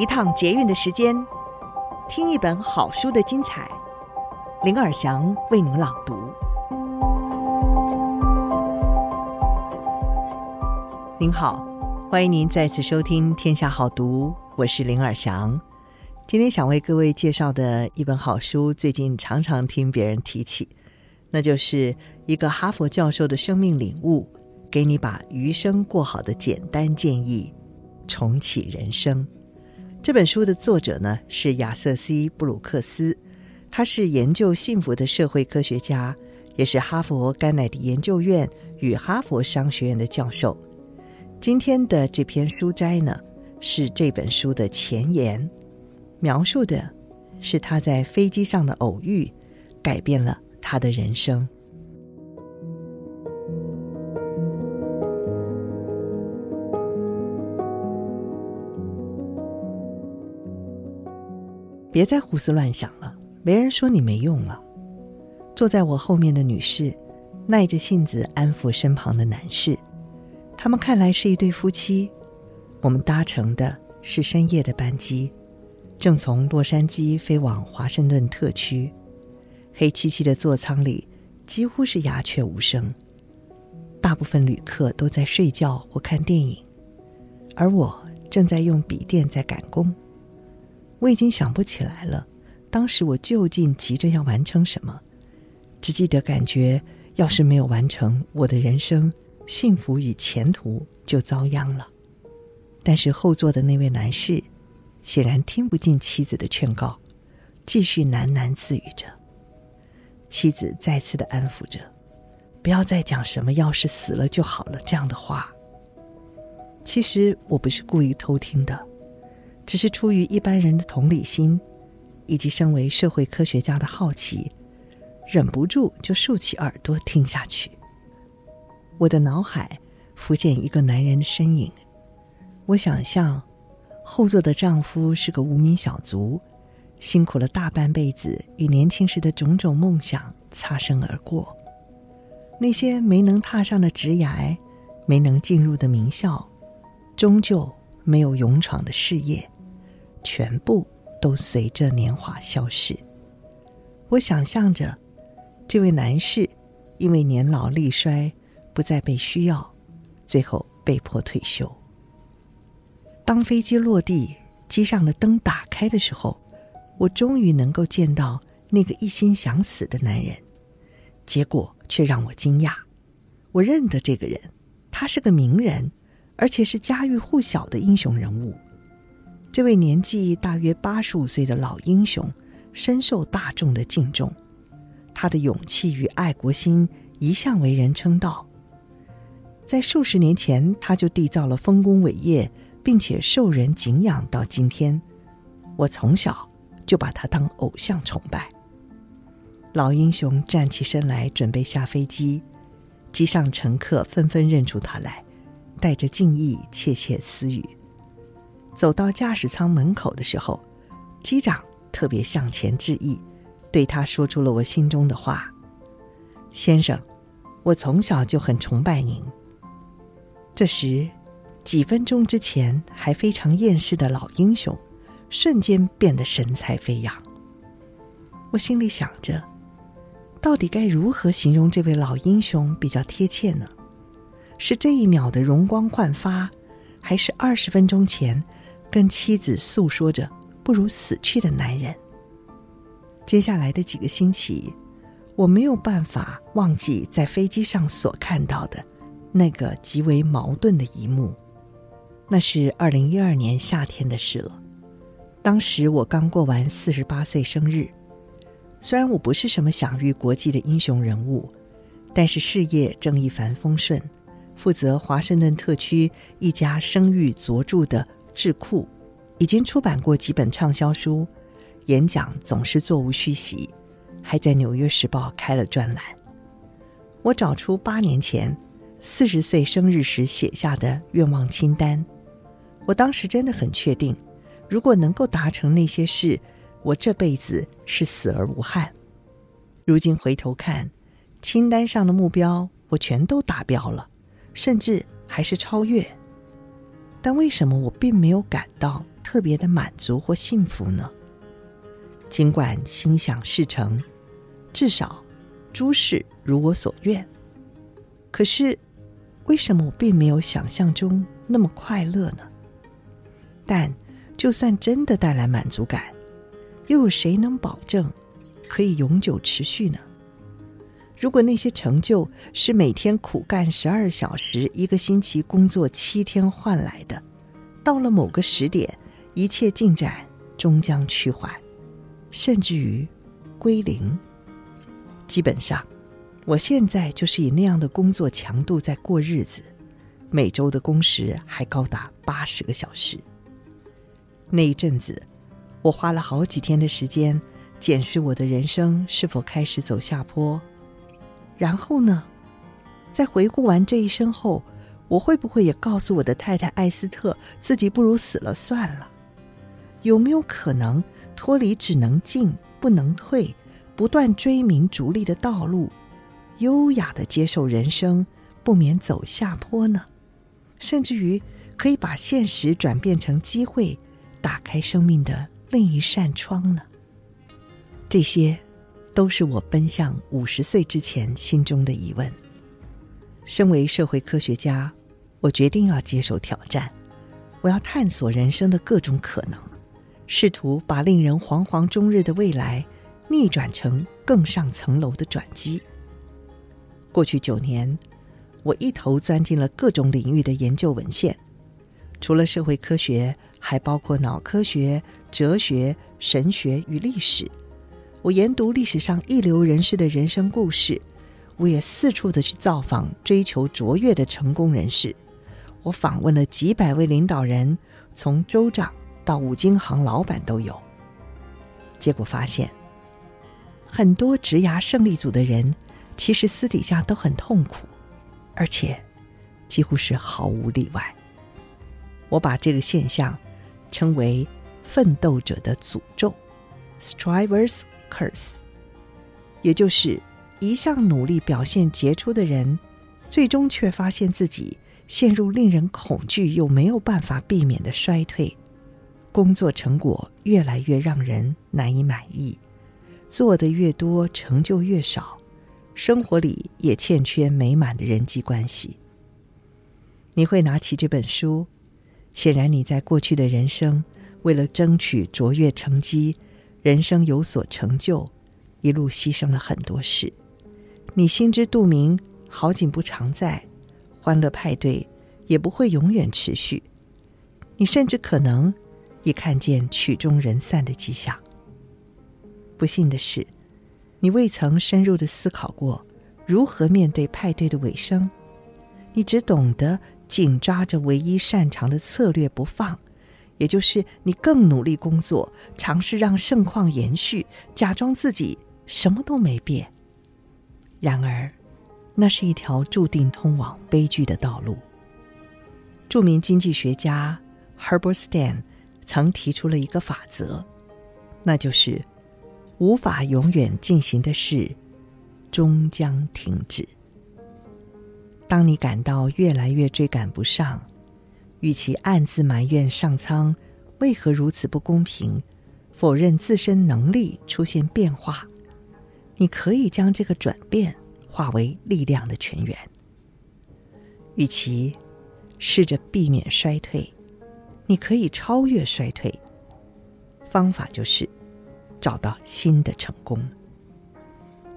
一趟捷运的时间，听一本好书的精彩。林尔祥为您朗读。您好，欢迎您再次收听《天下好读》，我是林尔祥。今天想为各位介绍的一本好书，最近常常听别人提起，那就是一个哈佛教授的生命领悟，给你把余生过好的简单建议，重启人生。这本书的作者呢是亚瑟 ·C· 布鲁克斯，他是研究幸福的社会科学家，也是哈佛甘乃迪研究院与哈佛商学院的教授。今天的这篇书摘呢，是这本书的前言，描述的是他在飞机上的偶遇，改变了他的人生。别再胡思乱想了，没人说你没用了。坐在我后面的女士，耐着性子安抚身旁的男士。他们看来是一对夫妻。我们搭乘的是深夜的班机，正从洛杉矶飞往华盛顿特区。黑漆漆的座舱里几乎是鸦雀无声，大部分旅客都在睡觉或看电影，而我正在用笔电在赶工。我已经想不起来了，当时我究竟急着要完成什么？只记得感觉，要是没有完成，我的人生幸福与前途就遭殃了。但是后座的那位男士显然听不进妻子的劝告，继续喃喃自语着。妻子再次的安抚着：“不要再讲什么‘要是死了就好了’这样的话。”其实我不是故意偷听的。只是出于一般人的同理心，以及身为社会科学家的好奇，忍不住就竖起耳朵听下去。我的脑海浮现一个男人的身影，我想象后座的丈夫是个无名小卒，辛苦了大半辈子，与年轻时的种种梦想擦身而过。那些没能踏上的职涯，没能进入的名校，终究没有勇闯的事业。全部都随着年华消逝。我想象着，这位男士因为年老力衰，不再被需要，最后被迫退休。当飞机落地，机上的灯打开的时候，我终于能够见到那个一心想死的男人。结果却让我惊讶。我认得这个人，他是个名人，而且是家喻户晓的英雄人物。这位年纪大约八十五岁的老英雄，深受大众的敬重。他的勇气与爱国心一向为人称道。在数十年前，他就缔造了丰功伟业，并且受人敬仰到今天。我从小就把他当偶像崇拜。老英雄站起身来，准备下飞机。机上乘客纷纷认出他来，带着敬意窃窃私语。走到驾驶舱门口的时候，机长特别向前致意，对他说出了我心中的话：“先生，我从小就很崇拜您。”这时，几分钟之前还非常厌世的老英雄，瞬间变得神采飞扬。我心里想着，到底该如何形容这位老英雄比较贴切呢？是这一秒的容光焕发，还是二十分钟前？跟妻子诉说着不如死去的男人。接下来的几个星期，我没有办法忘记在飞机上所看到的那个极为矛盾的一幕。那是二零一二年夏天的事了。当时我刚过完四十八岁生日。虽然我不是什么享誉国际的英雄人物，但是事业正一帆风顺，负责华盛顿特区一家声誉卓著的。智库已经出版过几本畅销书，演讲总是座无虚席，还在《纽约时报》开了专栏。我找出八年前四十岁生日时写下的愿望清单，我当时真的很确定，如果能够达成那些事，我这辈子是死而无憾。如今回头看，清单上的目标我全都达标了，甚至还是超越。但为什么我并没有感到特别的满足或幸福呢？尽管心想事成，至少诸事如我所愿。可是，为什么我并没有想象中那么快乐呢？但就算真的带来满足感，又有谁能保证可以永久持续呢？如果那些成就是每天苦干十二小时、一个星期工作七天换来的，到了某个时点，一切进展终将趋缓，甚至于归零。基本上，我现在就是以那样的工作强度在过日子，每周的工时还高达八十个小时。那一阵子，我花了好几天的时间检视我的人生是否开始走下坡。然后呢，在回顾完这一生后，我会不会也告诉我的太太艾斯特，自己不如死了算了？有没有可能脱离只能进不能退、不断追名逐利的道路，优雅地接受人生不免走下坡呢？甚至于可以把现实转变成机会，打开生命的另一扇窗呢？这些。都是我奔向五十岁之前心中的疑问。身为社会科学家，我决定要接受挑战。我要探索人生的各种可能，试图把令人惶惶终日的未来逆转成更上层楼的转机。过去九年，我一头钻进了各种领域的研究文献，除了社会科学，还包括脑科学、哲学、神学与历史。我研读历史上一流人士的人生故事，我也四处的去造访追求卓越的成功人士。我访问了几百位领导人，从州长到五金行老板都有。结果发现，很多职涯胜利组的人，其实私底下都很痛苦，而且几乎是毫无例外。我把这个现象称为“奋斗者的诅咒 ”（Strivers）。Curse，也就是一向努力表现杰出的人，最终却发现自己陷入令人恐惧又没有办法避免的衰退，工作成果越来越让人难以满意，做得越多成就越少，生活里也欠缺美满的人际关系。你会拿起这本书，显然你在过去的人生为了争取卓越成绩。人生有所成就，一路牺牲了很多事，你心知肚明，好景不常在，欢乐派对也不会永远持续，你甚至可能已看见曲终人散的迹象。不幸的是，你未曾深入的思考过如何面对派对的尾声，你只懂得紧抓着唯一擅长的策略不放。也就是你更努力工作，尝试让盛况延续，假装自己什么都没变。然而，那是一条注定通往悲剧的道路。著名经济学家 Herbert Stein 曾提出了一个法则，那就是无法永远进行的事，终将停止。当你感到越来越追赶不上，与其暗自埋怨上苍为何如此不公平，否认自身能力出现变化，你可以将这个转变化为力量的泉源。与其试着避免衰退，你可以超越衰退。方法就是找到新的成功，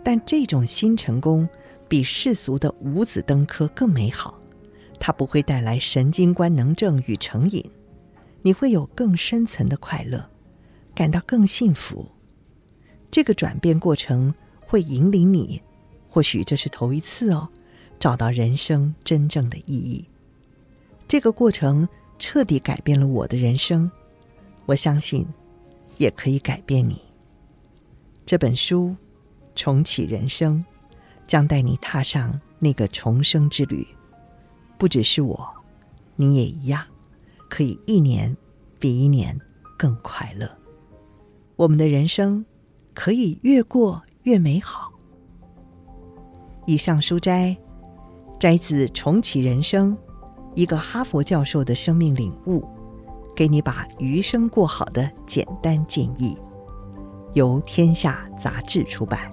但这种新成功比世俗的五子登科更美好。它不会带来神经官能症与成瘾，你会有更深层的快乐，感到更幸福。这个转变过程会引领你，或许这是头一次哦，找到人生真正的意义。这个过程彻底改变了我的人生，我相信也可以改变你。这本书《重启人生》将带你踏上那个重生之旅。不只是我，你也一样，可以一年比一年更快乐。我们的人生可以越过越美好。以上书摘摘自《重启人生》，一个哈佛教授的生命领悟，给你把余生过好的简单建议。由天下杂志出版。